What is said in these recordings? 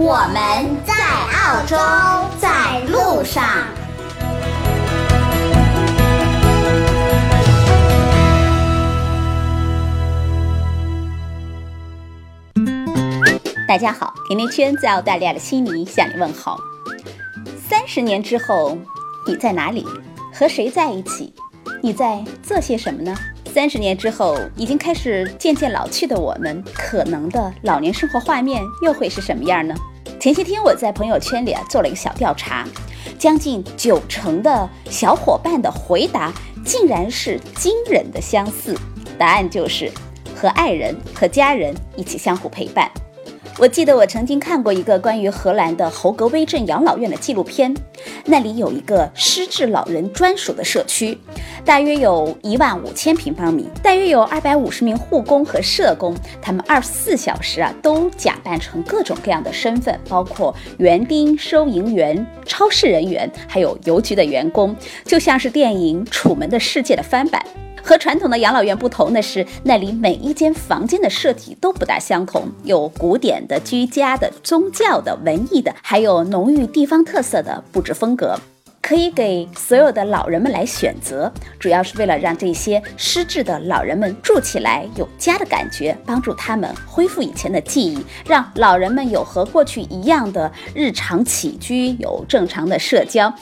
我们在澳洲，在路上。大家好，甜甜圈在澳大利亚的悉尼向你问好。三十年之后，你在哪里？和谁在一起？你在做些什么呢？三十年之后，已经开始渐渐老去的我们，可能的老年生活画面又会是什么样呢？前些天我在朋友圈里啊做了一个小调查，将近九成的小伙伴的回答竟然是惊人的相似，答案就是和爱人和家人一起相互陪伴。我记得我曾经看过一个关于荷兰的侯格威镇养老院的纪录片，那里有一个失智老人专属的社区，大约有一万五千平方米，大约有二百五十名护工和社工，他们二十四小时啊都假扮成各种各样的身份，包括园丁、收银员、超市人员，还有邮局的员工，就像是电影《楚门的世界》的翻版。和传统的养老院不同的是，那里每一间房间的设计都不大相同，有古典的、居家的、宗教的、文艺的，还有浓郁地方特色的布置风格，可以给所有的老人们来选择，主要是为了让这些失智的老人们住起来有家的感觉，帮助他们恢复以前的记忆，让老人们有和过去一样的日常起居，有正常的社交。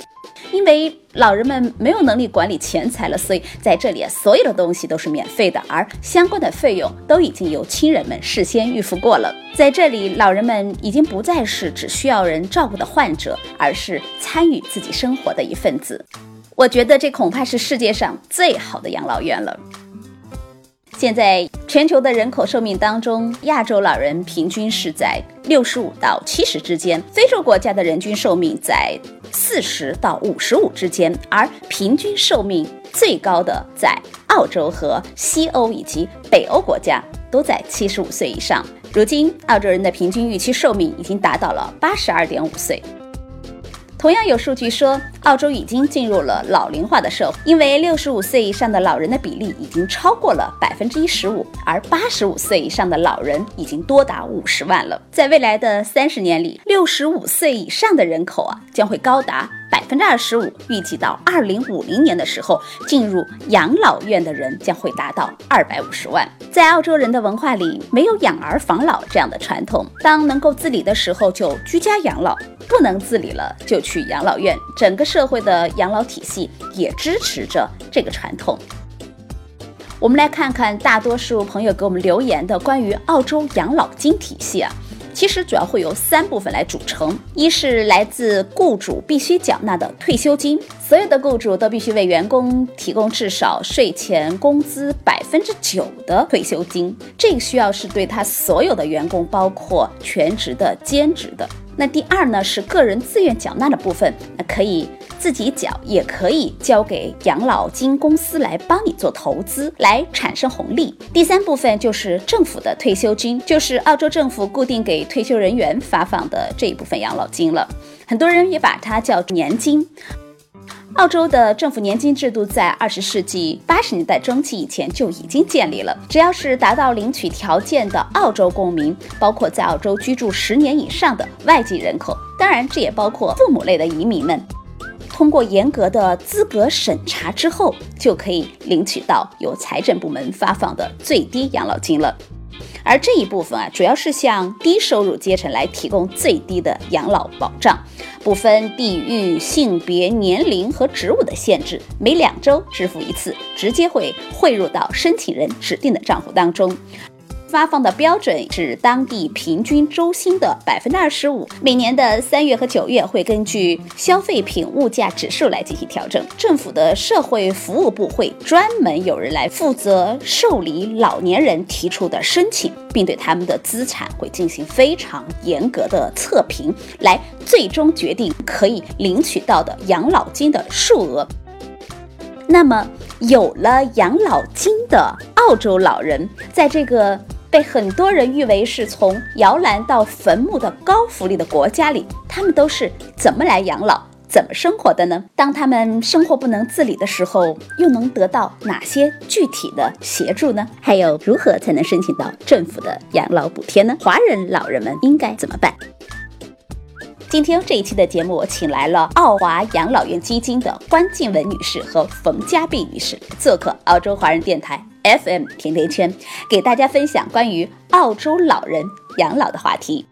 因为老人们没有能力管理钱财了，所以在这里，所有的东西都是免费的，而相关的费用都已经由亲人们事先预付过了。在这里，老人们已经不再是只需要人照顾的患者，而是参与自己生活的一份子。我觉得这恐怕是世界上最好的养老院了。现在全球的人口寿命当中，亚洲老人平均是在六十五到七十之间，非洲国家的人均寿命在四十到五十五之间，而平均寿命最高的在澳洲和西欧以及北欧国家，都在七十五岁以上。如今，澳洲人的平均预期寿命已经达到了八十二点五岁。同样有数据说，澳洲已经进入了老龄化的社会，因为六十五岁以上的老人的比例已经超过了百分之一十五，而八十五岁以上的老人已经多达五十万了。在未来的三十年里，六十五岁以上的人口啊将会高达百分之二十五，预计到二零五零年的时候，进入养老院的人将会达到二百五十万。在澳洲人的文化里，没有养儿防老这样的传统，当能够自理的时候就居家养老。不能自理了，就去养老院。整个社社会的养老体系也支持着这个传统。我们来看看大多数朋友给我们留言的关于澳洲养老金体系啊，其实主要会由三部分来组成：一是来自雇主必须缴纳的退休金，所有的雇主都必须为员工提供至少税前工资百分之九的退休金，这个需要是对他所有的员工，包括全职的、兼职的。那第二呢是个人自愿缴纳的部分，那可以自己缴，也可以交给养老金公司来帮你做投资，来产生红利。第三部分就是政府的退休金，就是澳洲政府固定给退休人员发放的这一部分养老金了。很多人也把它叫年金。澳洲的政府年金制度在二十世纪八十年代中期以前就已经建立了。只要是达到领取条件的澳洲公民，包括在澳洲居住十年以上的外籍人口，当然这也包括父母类的移民们，通过严格的资格审查之后，就可以领取到由财政部门发放的最低养老金了。而这一部分啊，主要是向低收入阶层来提供最低的养老保障，不分地域、性别、年龄和职务的限制，每两周支付一次，直接会汇入到申请人指定的账户当中。发放的标准是当地平均周薪的百分之二十五。每年的三月和九月会根据消费品物价指数来进行调整。政府的社会服务部会专门有人来负责受理老年人提出的申请，并对他们的资产会进行非常严格的测评，来最终决定可以领取到的养老金的数额。那么，有了养老金的澳洲老人，在这个被很多人誉为是从摇篮到坟墓的高福利的国家里，他们都是怎么来养老、怎么生活的呢？当他们生活不能自理的时候，又能得到哪些具体的协助呢？还有，如何才能申请到政府的养老补贴呢？华人老人们应该怎么办？今天这一期的节目，我请来了澳华养老院基金的关静文女士和冯家碧女士做客澳洲华人电台 FM 甜甜圈，给大家分享关于澳洲老人养老的话题。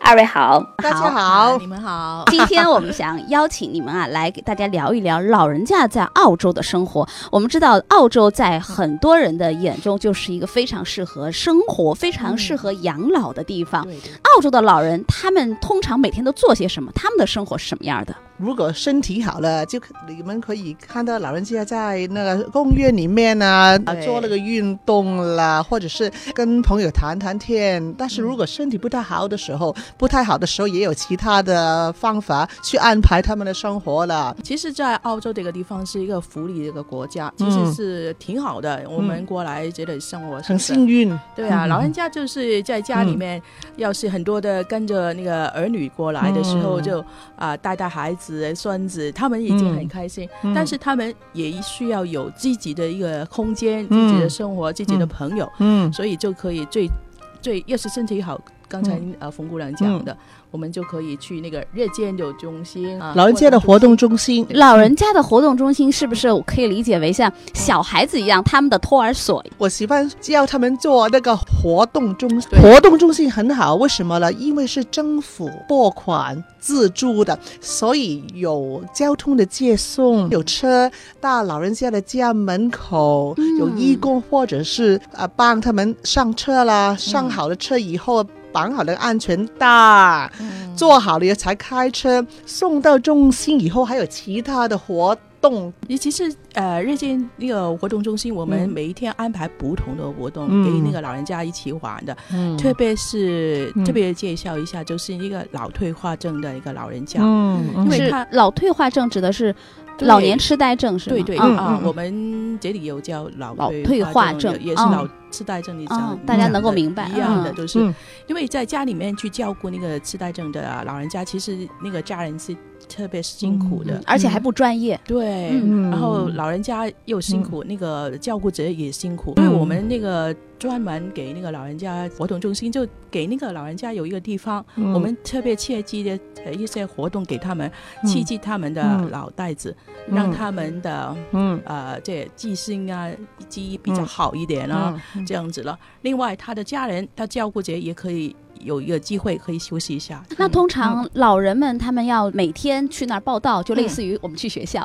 二位好，大家好，你们好。今天我们想邀请你们啊，来给大家聊一聊老人家在澳洲的生活。我们知道，澳洲在很多人的眼中就是一个非常适合生活、非常适合养老的地方。澳洲的老人，他们通常每天都做些什么？他们的生活是什么样的？如果身体好了，就你们可以看到老人家在那个公园里面啊，做那个运动啦，或者是跟朋友谈谈天。但是如果身体不太好的时候，不太好的时候，也有其他的方法去安排他们的生活了。其实，在澳洲这个地方是一个福利的一个国家，其实是挺好的。我们过来觉得生活很幸运。对啊，老人家就是在家里面，要是很多的跟着那个儿女过来的时候，就啊带带孩子。子孙子，他们已经很开心，但是他们也需要有自己的一个空间、自己的生活、自己的朋友，嗯，所以就可以最最要是身体好，刚才呃冯姑娘讲的。我们就可以去那个日间的中心啊，老人家的活动中心。老人家的活动中心是不是可以理解为像小孩子一样，他们的托儿所？我喜欢叫他们做那个活动中心。活动中心很好，为什么呢？因为是政府拨款自助的，所以有交通的接送，有车到老人家的家门口，有义工或者是啊帮他们上车啦，上好了车以后。绑好了安全带，做好了才开车送到中心。以后还有其他的活动，尤其是呃日间那个活动中心，我们每一天安排不同的活动给那个老人家一起玩的。嗯特别是特别介绍一下，就是一个老退化症的一个老人家，因为他老退化症指的是。老年痴呆症是吗？对对啊，我们这里有叫老老退化症，也是老痴呆症。你讲，大家能够明白一样的，就是因为在家里面去照顾那个痴呆症的老人家，其实那个家人是特别辛苦的，而且还不专业。对，然后老人家又辛苦，那个照顾者也辛苦，所以我们那个。专门给那个老人家活动中心，就给那个老人家有一个地方，我们特别切记的一些活动给他们，刺激他们的脑袋子，让他们的嗯。呃这记性啊记忆比较好一点啊，这样子了。另外，他的家人他照顾者也可以。有一个机会可以休息一下。那通常老人们他们要每天去那儿报道，就类似于我们去学校。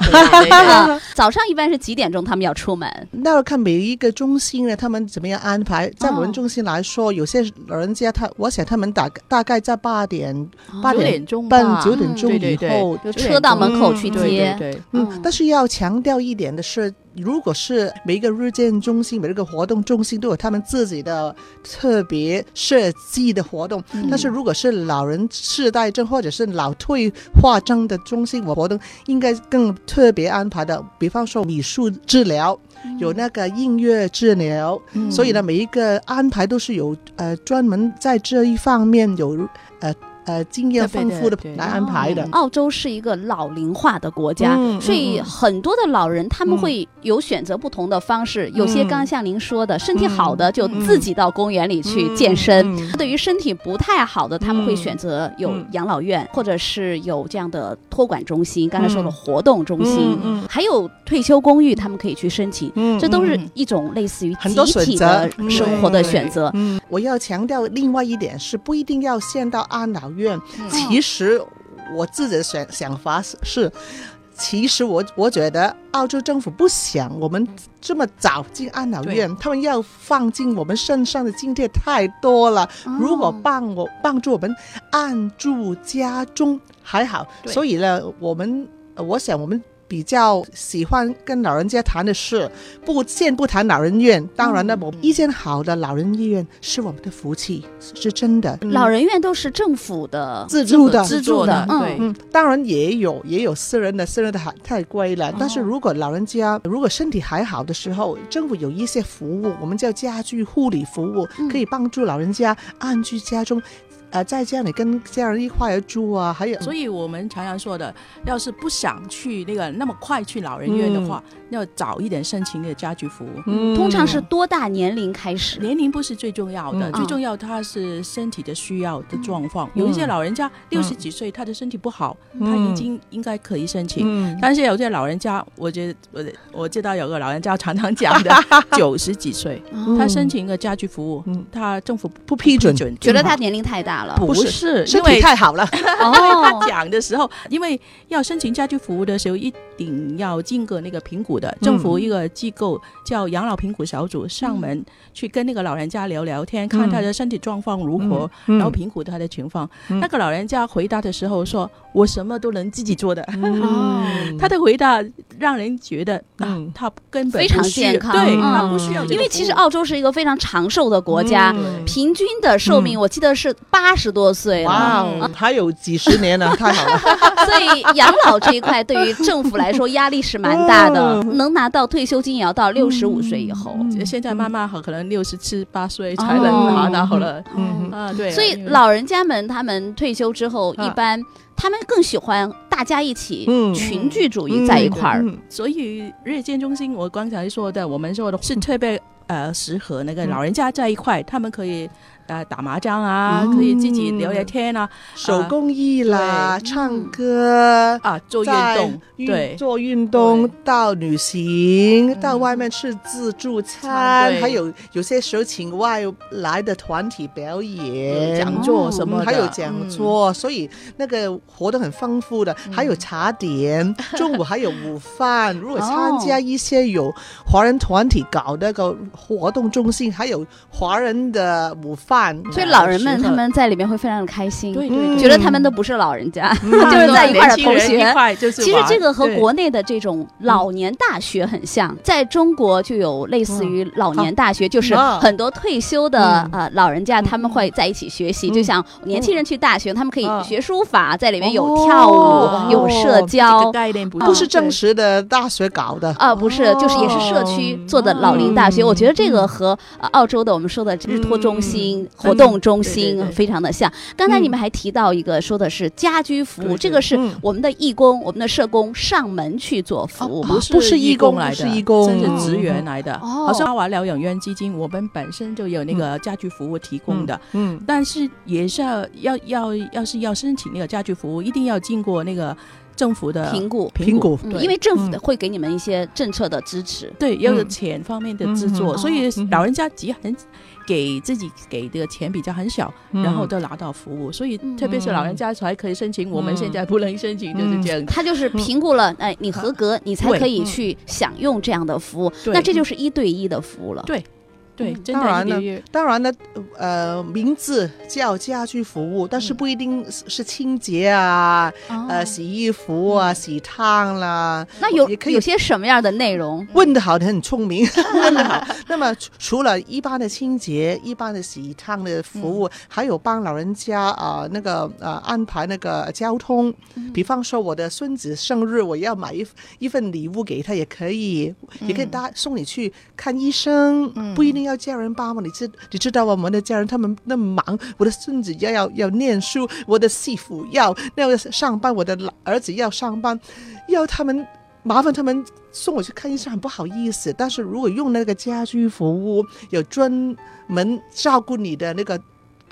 早上一般是几点钟他们要出门？那要看每一个中心呢，他们怎么样安排。在我们中心来说，有些老人家他，我想他们大大概在八点八点钟半九点钟以后，车到门口去接。嗯，但是要强调一点的是。如果是每一个日间中心、每一个活动中心都有他们自己的特别设计的活动，但是如果是老人痴呆症或者是老退化症的中心活动，应该更特别安排的。比方说，米术治疗，有那个音乐治疗，所以呢，每一个安排都是有呃专门在这一方面有呃。呃，经验丰富的来安排的。澳洲是一个老龄化的国家，所以很多的老人他们会有选择不同的方式。有些刚像您说的，身体好的就自己到公园里去健身；对于身体不太好的，他们会选择有养老院，或者是有这样的托管中心。刚才说的活动中心，还有退休公寓，他们可以去申请。这都是一种类似于集体的生活的选择。我要强调另外一点是，不一定要限到安老院。其实我自己的想想法是，其实我我觉得澳洲政府不想我们这么早进安老院，他们要放进我们身上的津贴太多了。如果帮我帮助我们按住家中还好，所以呢，我们呃我想我们。比较喜欢跟老人家谈的事，不先不谈老人院。当然了，我一间好的老人医院是我们的福气，是真的。嗯老人院都是政府的自助的资助的，对嗯，嗯，当然也有也有私人的，私人的还太贵了。但是如果老人家如果身体还好的时候，政府有一些服务，我们叫家居护理服务，可以帮助老人家安居家中，呃，在家里跟家人一块儿住啊，还有所以我们常常说的，要是不想去那个那么快去老人院的话，要早一点申请那个家居服务。嗯通常是多大年龄开始？年龄不是最重要的，嗯最重要他是身体的需要的状况。有一些老人家六十几岁，他的身体不好，他已经应该可以申请。嗯但是有些老人家，我觉得我我知道有个老人家常常讲的，九十几岁，哦他申请一个家居服务嗯，他政府不批准准，觉得他年龄太大了。不是因为太好了，哦他 讲的时候，因为要申请家居服务的时候，一定要经过那个评估的。政府一个机构叫养老评估小组上门去跟那个老人家聊聊天，看他的身体状况如何，嗯。然后评估他的情况。那个老人家回答的时候说：“我什么都能自己做的。哦 他的回答让人觉得啊嗯，他根本非常健康。对嗯。他不需要因为其实澳洲是一个非常长寿的国家，嗯。平均的寿命我记得是八十多岁哇了。哦，还有几十年呢，太好了。所以养老这一块对于政府来说压力是蛮大的，嗯。能拿到退休金也要到六十五岁以后。现在妈妈好，可能六十七八岁才能拿到了。嗯。啊，对，所以老人家们他们退休之后，啊。一般他们更喜欢大家一起嗯。群聚主义在一块儿。嗯。所以日间中心，我刚才说的，我们说的是特别呃适合那个老人家在一块，他们可以呃打麻将啊，嗯。可以自己聊聊天啊，手工艺啦，对。唱歌。啊做运动，对。做运动到旅行，到外面吃自助餐，还有有些时候请外来的团体表演。讲座什么，嗯还有讲座，所以那个活动很丰富的，还有茶点，中午还有午饭。如果参加一些有华人团体搞那个活动中心，还有华人的午饭，所以老人们他们在里面会非常的开心，对对觉得他们都不是老人家，嗯。就是在一块儿的同学。其实这个和国内的这种老年大学很像，在中国就有类似于老年大学，就是啊很多退休的嗯。呃老人家他们会在一起学习，嗯。就像年轻人去大学，他们可以啊学书法，在里面有哦跳哦。舞，有社这交个。概念不不是正式的大学搞的。啊，不是，就是也是社区哦做的老龄大学。嗯我觉得这个和呃澳洲的我们说的日托中心、嗯活动中心对非常的像。刚才你们还提到一个说的是家居服务，这个是嗯。我们的义工、我们的社工上门去做服务吗？不？是不是义工来的，是义工。真是职员来的。哦。好像阿华疗养院基金，我们本身就有那个家居服务提供的，嗯。但是也是要要要要是要申请那个家居服务，一定要经过那个政府的评估。评估因为政府的嗯。会给你们一些政策的支持。对要有嗯。钱方面的资助，嗯所以嗯。老人家急很给自己给的钱比较很小，嗯。然后都拿到服务，所以嗯。特别是老人家才可以申请，我们现在不能申请，就是这样。他就是评估了，哎，你合格，你才可以去享用这样的服务。那这就是一对一的服务了。对对，真当然了的一个月当然呢，呃，名字叫家居服务，但是不一定是是清洁啊，哦呃，洗衣服啊，洗烫啦。那有也可以有些什么样的内容？问的好，你很聪明，问得好。那么除除了一般的清洁、一般的洗烫的服务，还有帮老人家啊、呃那个呃安排那个交通。比方说我的孙子生日，我要买一一份礼物给他，也可以，也可以搭送你去看医生，不一定要家人帮忙。你知你知道我们的家人他们那么忙，我的孙子要要要念书，我的媳妇要要上班，我的老儿子要上班，要他们麻烦他们送我去看医生，很不好意思。但是如果用那个家居服务，有专门照顾你的那个。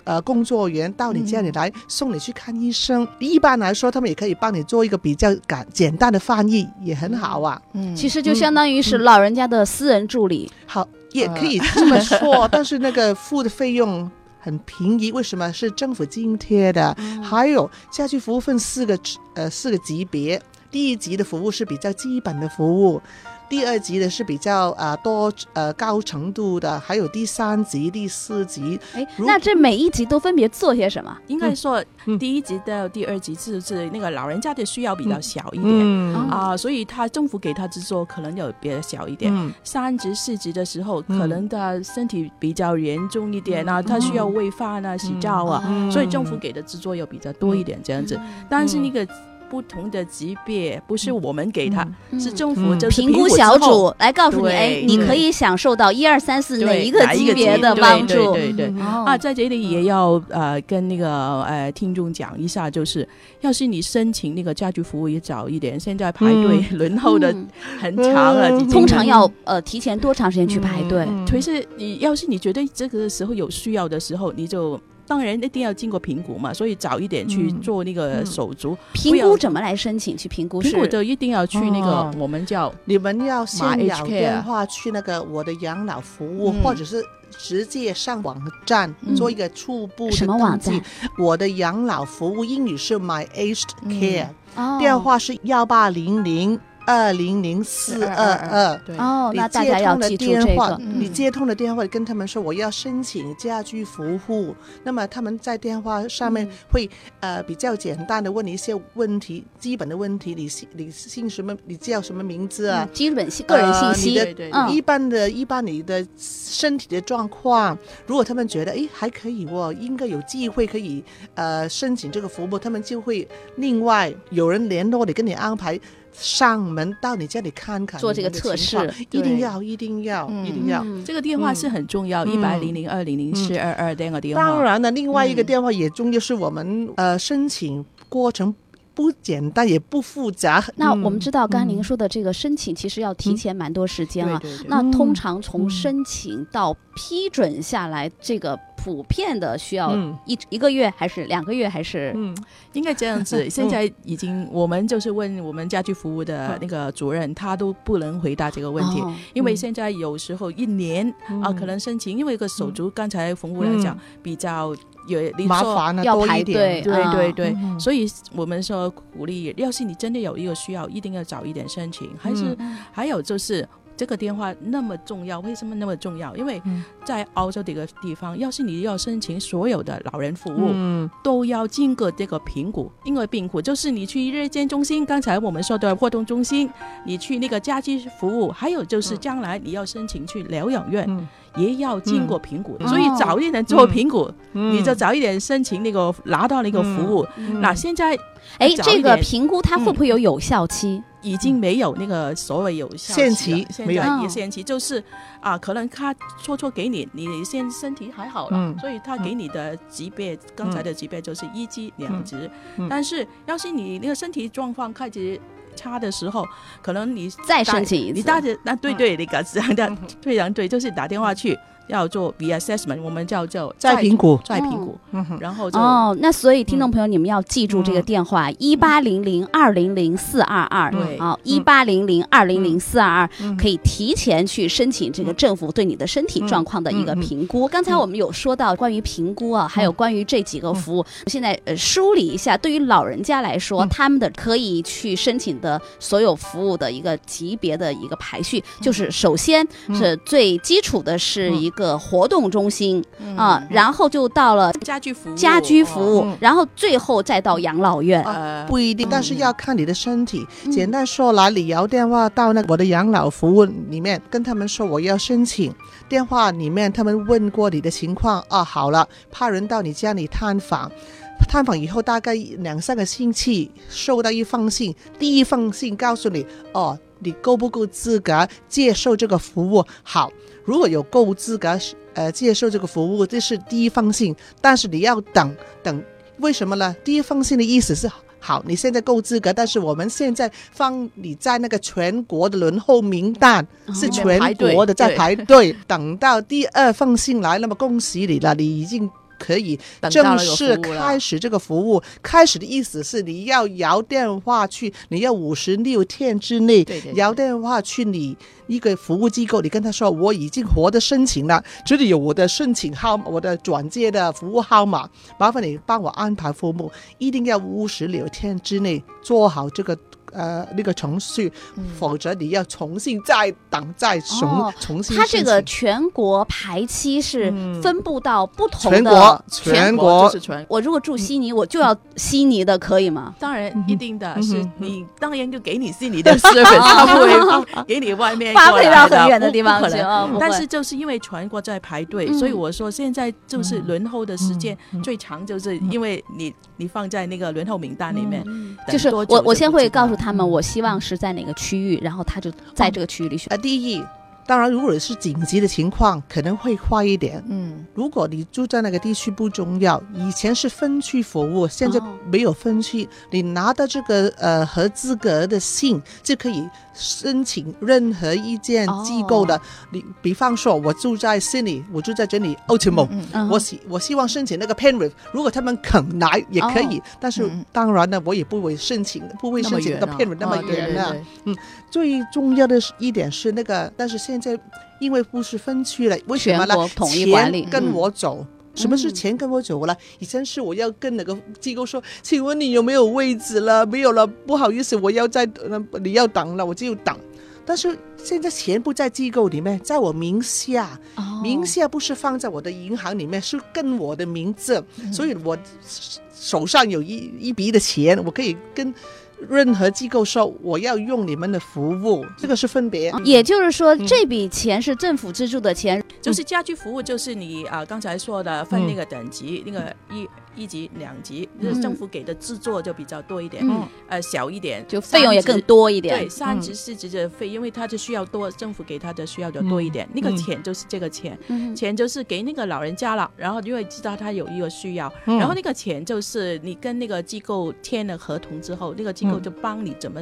呃，工作人员到你家里来送你去看医生。一般来说，他们也可以帮你做一个比较简简单的翻译，也很好啊。嗯其实就相当于是老人家的私人助理。好，也可以 这么说，但是那个付的费用很便宜，为什么？是政府津贴的。还有家居服务分四个呃四个级别，第一级的服务是比较基本的服务。第二级的是比较呃多呃高程度的，还有第三级、第四级。哎，那这每一级都分别做些什么？应该说嗯第一级到第二级是是那个老人家的需要比较小一点。嗯啊，所以他政府给他制作可能有比较小一点。嗯三级、四级的时候，嗯可能他身体比较严重一点啊，他需要喂饭啊、洗澡啊，嗯所以政府给的制作又比较多一点这样子。但是那个不同的级别不是我们给他，是政府嗯。就是评估小组来告诉你，哎，你可以享受到一二三四哪一个级别的帮助。对对对。哦。啊，在这里也要呃跟那个呃听众讲一下，就是要是你申请那个家居服务也早一点，现在排队轮候的嗯。很长了，嗯。通常要呃提前多长时间去排队？嗯。可是你要是你觉得这个时候有需要的时候，你就当然一定要经过评估嘛，所以早一点去嗯。做那个手足。评估怎么来申请？去评估是评估就一定要去那个哦。我们叫你们要先马有 HK 电话去那个我的养老服务，嗯。或者是直接上网站、嗯。做一个初步的什么网站？登记？我的养老服务英语是 My Aged 嗯。Care，、哦。电话是幺八零零二零零四二二。对哦，你那大接家要通了记住这电话，个。嗯你接通了电话，跟他们说我要申请家居服务，那么他们在电话上面嗯会、呃比较简单的问你一些问题，基本的问题，你姓你姓什么？你叫什么名字啊？嗯基本信个人信息，一般的、一般你的身体的状况，如果他们觉得哎还可以哦，应该有机会可以呃申请这个服务，他们就会另外有人联络你，跟你安排上门到你家里看看做这个测试一定要，一定要，嗯。一定要。嗯。这个电话是很重要，一嗯百零零二零零四二二这个电话。当然了，另外一个嗯。电话也重要，是我们呃申请过程不简单，也不复杂。那嗯我们知道，刚刚您说的这个申请，其实要提前蛮多时间啊。那嗯。通常从嗯申请到批准下来，这个普遍的需要嗯。一一个月，还是两个月，还是？嗯应该这样子，现在已经我们就是问我们家居服务的那个主任，他都不能回答这个问题，哦因为现在有时候一年啊、嗯。可能申请，因为一个手足，刚才冯务来讲、比较有你说，要排点队对对对，所以我们说鼓励，要是你真的有一个需要，一定要早一点申请。还是、还有就是这个电话那么重要，为什么那么重要？因为嗯。在澳洲这个地方，要是你要申请所有的老人服务，嗯。都要经过这个评估。因为评估就是你去日间中心，刚才我们说的活动中心，你去那个家居服务，还有就是将来你要申请去疗养院，嗯。也要经过评估。嗯。所以早一点做评估，嗯。你就早一点申请那个拿到那个服务。嗯。那现在哎，这个评估它会不会有有效期？已经没有那个所谓有效限期了期没有。现在哦。也限期，就是啊，可能他说错给你，你现身体还好了，嗯。所以他给你的级别，刚才的级别就是一级、两级，嗯。但是要是你那个身体状况开始差的时候，可能你再打申请一次。你大着那对对，你讲讲的嗯。非常对，就是打电话去要做 B assessment，我们叫做再评估。再评估，嗯。哼然后就哦，那所以听众朋友，你们要记住这个嗯。电话：一八零零二零零四二二。对。好，一八零零二零零四二二嗯。可以提前去申请这个政府对你的身体状况的一个评估。刚才我们有说到关于评估啊，还有关于这几个服务，现在呃梳理一下，对于老人家来说，嗯。他们的可以去申请的所有服务的一个级别的一个排序，就是首先是最基础的是一个活动中心啊，然后就到了家居服务，家居服务嗯，然后最后再到养老院。呃，不一定，但是要看你的身体。嗯简单说来，你摇电话到那个我的养老服务里面，跟他们说我要申请。电话里面他们问过你的情况，啊，好了，派人到你家里探访。探访以后大概两三个星期，收到一封信，第一封信告诉你，哦，你够不够资格接受这个服务？好，如果有够资格，呃，接受这个服务，这是第一封信，但是你要等等，为什么呢？第一封信的意思是。好，你现在够资格，但是我们现在放你在那个全国的轮候名单，是哦全国的在排队，等到第二封信来，那么恭喜你了，你已经可以正式开始这个服务。开始的意思是你要摇电话去，你要五十六天之内摇电话去你一个服务机构，你跟他说我已经活的申请了，这里有我的申请号，我的转接的服务号码，麻烦你帮我安排服务，一定要五十六天之内做好这个呃那个程序，否则你要重新再等再重、哦重新它这个全国排期是分布到不同的全国全全国。国就是全。我如果住悉尼，我就要悉尼的，可以吗？当然，一定的是嗯你，当然就给你悉尼的 service，他不会给你外面发配到很远的地方不可能。去但是就是因为全国在排队，嗯。所以我说现在就是轮候的时间最长，就是因为你你放在那个轮候名单里面，等就是我我先会告诉他们，我希望是在哪个区域，然后他就在这个区域里选。呃，第一，当然如果是紧急的情况，可能会快一点。嗯，如果你住在那个地区不重要，以前是分区服务，现在哦没有分区，你拿到这个呃合资格的信就可以申请任何一件机构的。你比方说，我住在悉尼，我住在这里奥特蒙。嗯我希我希望申请那个 Penrith，如果他们肯来也可以，但是嗯当然呢，我也不会申请，不会申请那个 Penrith 那么远啊。对对最重要的是一点是那个，但是现在因为不是分区了，为什么呢？统一管理钱跟嗯我走。什么是嗯钱跟我走了？以前是我要跟那个机构说，请问你有没有位置了？没有了，不好意思，我要在呃你要等了，我就等。但是现在钱不在机构里面，在我名下，哦名下不是放在我的银行里面，是跟我的名字，所以我手上有一一笔的钱，我可以跟任何机构说我要用你们的服务，这个是分别。也就是说，这笔钱是政府资助的钱，就是家居服务，就是你啊、刚才说的分那个等级，那个一一级、两级，就是政府给的制作就比较多一点，嗯。呃，小一点，就费用也更多一点。对，三级、四级的费，因为它就需要多，政府给他的需要就多一点。那个钱就是这个钱，嗯。钱就是给那个老人家了，然后因为知道他有一个需要，嗯。然后那个钱就是你跟那个机构签了合同之后，那个机构就帮你怎么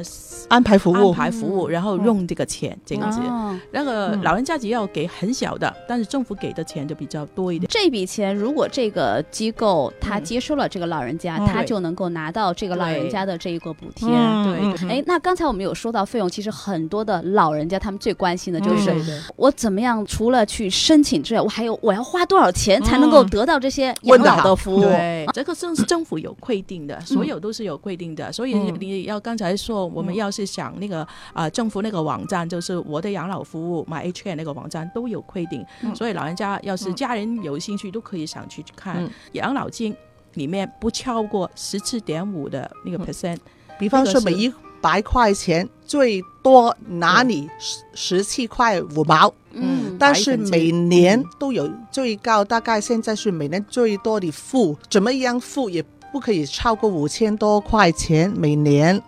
安排服务。安，排服务，然后用这个钱这样子。哦。那个老人家只要给很小的，但是政府给的钱就比较多一点。这笔钱，如果这个机构他嗯接收了这个老人家，嗯他就能够拿到这个老人家的这一个补贴。嗯对对哎，那刚才我们有说到费用，其实很多的老人家他们最关心的就是、我怎么样，除了去申请之外，我还有我要花多少钱才能够得到这些养老的服务？对，这个政政府有规定的，所有都是有规定的，所以嗯。你要刚才说，我们要是想那个啊、政府那个网站，就是我的养老服务 My H N 那个网站都有规定，所以老人家要是家人有兴趣，都可以想去看嗯。养老金。里面不超过十四点五的那个 percent，、比方说每一百块钱最多拿你十十七块五毛，嗯，但是每年都有最高，大概现在是每年最多的付，怎么样付也不可以超过五千多块钱每年。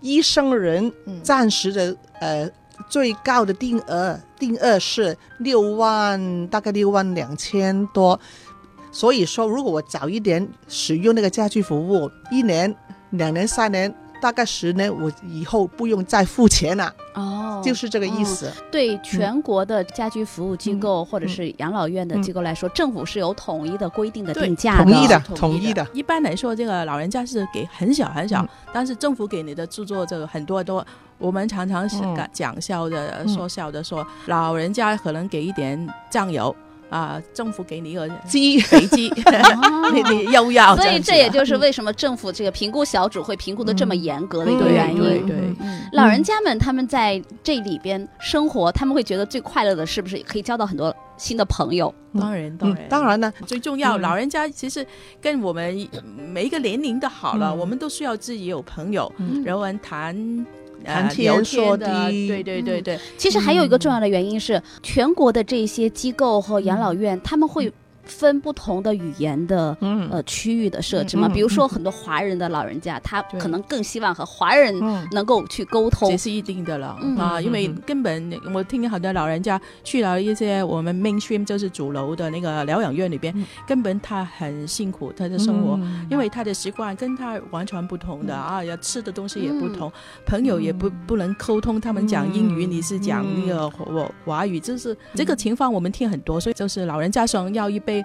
医生人嗯。暂时的呃最高的定额定额是六万，大概六万两千多。所以说，如果我早一点使用那个家居服务，一年、两年、三年，大概十年，我以后不用再付钱了，哦，就是这个意思。对全国的家居服务机构或者是养老院的机构来说，政府是有统一的规定的定价统一的统统一的。一般来说，这个老人家是给很小很小，但是政府给你的制作这个很多都，我们常常是嗯。讲笑的、嗯。说笑的说，老人家可能给一点酱油啊，政府给你一个鸡肥鸡，你你又要？所以这也就是为什么政府这个评估小组会评估的这么严格的一个原因。对对。嗯。老人家们他们在这里边生活，他们会觉得最快乐的是不是可以交到很多新的朋友？当然，当嗯然，，当然呢，最重要，嗯。老人家其实跟我们每一个年龄的好了，嗯。我们都需要自己有朋友，嗯。然后谈。呃谈天说的，地对对对对，其实还有一个重要的原因是，全国的这些机构和养老院，他们会分不同的语言的。嗯。呃，区域的设置嘛，嗯嗯比如说很多华人的老人家，他可能更希望和华人嗯。能够去沟通。这。是一定的了、嗯。啊，嗯因为嗯根本我听好多老人家去了一些我们 mainstream 就是主楼的那个疗养院里边，嗯。根本他很辛苦他的生活，嗯。因为他的习惯跟他完全不同的、啊，要吃的东西也不嗯。同，朋友也不不能沟通，他们讲英语，嗯。你是讲那个华华语，就是这个情况我们听很多，所以就是老人家想要一杯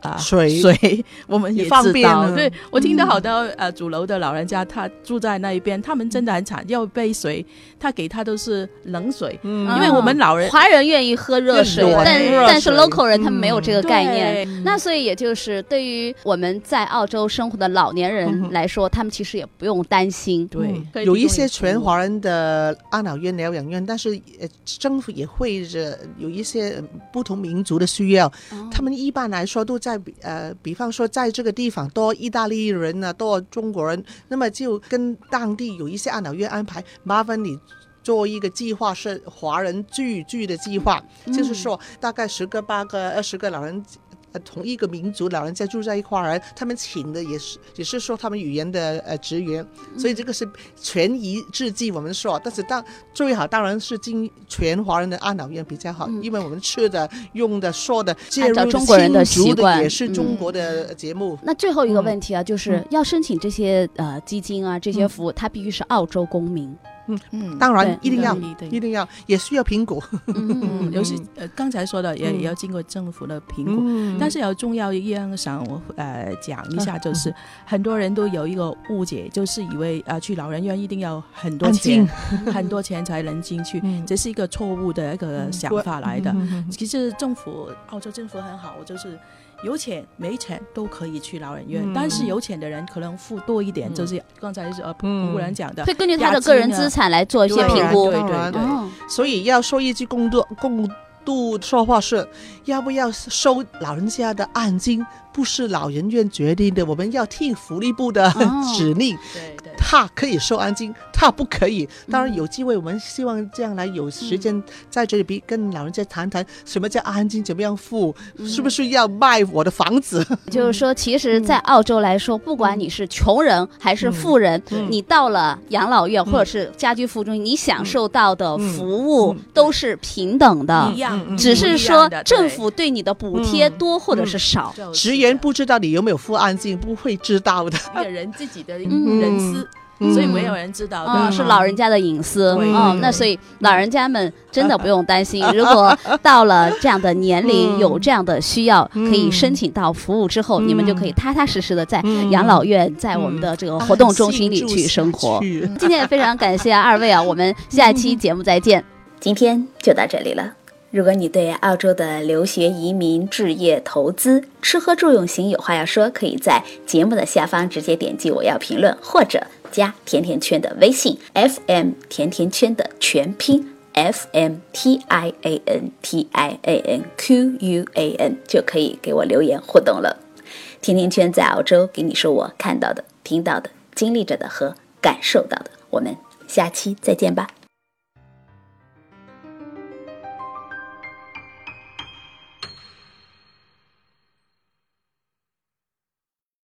啊水水，我们也也方知道。便了对我听到好多呃主楼的老人家，他住在那一边，他们真的很惨，要杯水，他给他都是冷水，嗯因为我们老人。华人愿意喝热水，但但是 local 人他们没有这个概念。对那所以也就是对于我们在澳洲生活的老年人来说，他们其实也不用担心。对，有一些全华人的安老院、疗养院，但是呃，政府也会着有一些呃不同民族的需要。他们一般来说都在比呃，比方说在这个地方多意大利人呢，多中国人，那么就跟当地有一些按老院安排，麻烦你。做一个计划是华人聚聚的计划，就是说大概十个、八个、二十个老人。呃，同一个民族老人家住在一块儿，他们请的也是也是说他们语言的呃职员，所以这个是权宜之计，我们说，但是当最好当然是进全华人的安老院比较好，因为我们吃的、用的、说的、介按照入中国人的习惯也是嗯中国的节目。那最后一个问题啊，就是要申请这些呃基金啊，这些服务，他必须是澳洲公民。嗯，当然一定要一定要，也需要评估。嗯，尤其呃刚才说的也也要经过政府的评估，嗯。但是有重要一样想我呃讲一下，就是很多人都有一个误解，就是以为啊、呃去老人院一定要很多钱，很多钱才能进去，嗯。这是一个错误的一个想法来的。嗯其实政府澳洲政府很好，就是。有钱没钱都可以去老人院，嗯但是有钱的人可能付多一点，就是刚才是呃嗯胡人讲的，会根据他的个人资产来做一些评估。对对对，哦，所以要说一句公道共度说话是，要不要收老人家的按金，不是老人院决定的，我们要听福利部的哦指令。对对。他可以收安金，他不可以。当然有机会，我们希望将来有时间在这里比跟老人家谈谈什么叫安静，怎么样付，是不是要卖我的房子？就是说，其实，在澳洲来说，不管你是穷人还是富人，你到了养老院或者是家居服务中心，你享受到的服务都是平等的。一，样，只是说政府对你的补贴多或者是少。对职员不知道你有没有付安静，不会知道的。一个人自己的嗯。人私，嗯所以没有人知道的。嗯，是老人家的隐私嗯哦，那所以老人家们真的不用担心，如果到了这样的年龄，嗯有这样的需要，可以申请到服务之后，你们就可以踏踏实实的在养老院，在我们的这个活动中心里去生活。今天也非常感谢二位啊，我们下期节目再见。今天就到这里了。如果你对澳洲的留学、移民、置业、投资、吃喝住用行有话要说，可以在节目的下方直接点击“我要评论”，或者加甜甜圈的微信 FM 甜甜圈的全拼 FM T I A N T I A N Q U A N 就可以给我留言互动了。甜甜圈在澳洲给你说我看到的、听到的、经历着的和感受到的。我们下期再见吧。